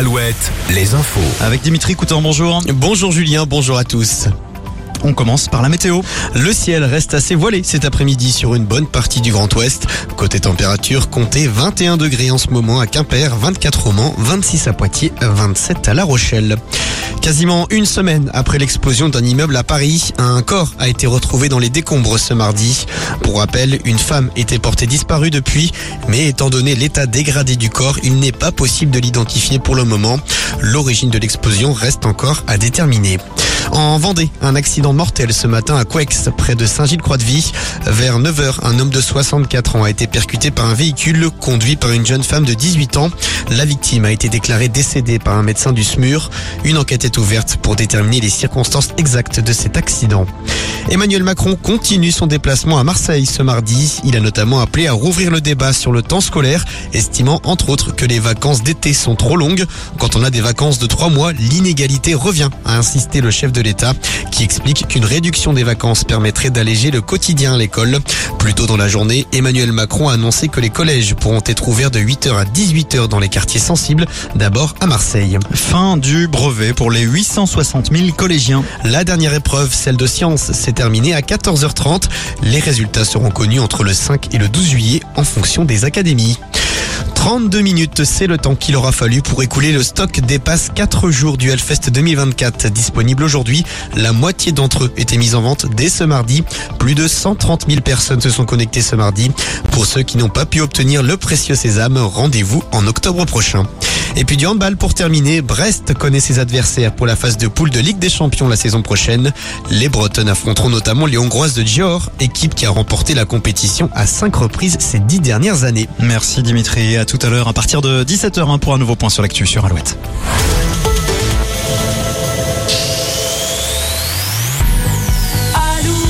Alouette, les infos. Avec Dimitri Coutan, bonjour. Bonjour Julien, bonjour à tous. On commence par la météo. Le ciel reste assez voilé cet après-midi sur une bonne partie du Grand Ouest. Côté température, comptez 21 degrés en ce moment à Quimper, 24 au Mans, 26 à Poitiers, 27 à La Rochelle. Quasiment une semaine après l'explosion d'un immeuble à Paris, un corps a été retrouvé dans les décombres ce mardi. Pour rappel, une femme était portée disparue depuis, mais étant donné l'état dégradé du corps, il n'est pas possible de l'identifier pour le moment. L'origine de l'explosion reste encore à déterminer. En Vendée, un accident mortel ce matin à Quex, près de Saint-Gilles-Croix-de-Vie. Vers 9h, un homme de 64 ans a été percuté par un véhicule conduit par une jeune femme de 18 ans. La victime a été déclarée décédée par un médecin du SMUR. Une enquête est ouverte pour déterminer les circonstances exactes de cet accident. Emmanuel Macron continue son déplacement à Marseille ce mardi. Il a notamment appelé à rouvrir le débat sur le temps scolaire, estimant entre autres que les vacances d'été sont trop longues. Quand on a des vacances de trois mois, l'inégalité revient, a insisté le chef de l'État, qui explique qu'une réduction des vacances permettrait d'alléger le quotidien à l'école. Plus tôt dans la journée, Emmanuel Macron a annoncé que les collèges pourront être ouverts de 8h à 18h dans les quartiers sensibles, d'abord à Marseille. Fin du brevet pour les 860 000 collégiens. La dernière épreuve, celle de sciences, s'est terminée à 14h30. Les résultats seront connus entre le 5 et le 12 juillet en fonction des académies. 32 minutes, c'est le temps qu'il aura fallu pour écouler le stock des passes 4 jours du Hellfest 2024 disponible aujourd'hui. La moitié d'entre eux étaient mis en vente dès ce mardi. Plus de 130 000 personnes se sont connectées ce mardi. Pour ceux qui n'ont pas pu obtenir le précieux sésame, rendez-vous en octobre prochain. Et puis du handball pour terminer, Brest connaît ses adversaires pour la phase de poule de Ligue des Champions la saison prochaine. Les Bretonnes affronteront notamment les Hongroises de Gior, équipe qui a remporté la compétition à 5 reprises ces 10 dernières années. Merci Dimitri. À tout à l'heure à partir de 17h pour un nouveau point sur l'actu sur Alouette. Alouette,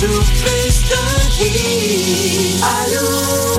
toujours plus de hits. Alouette.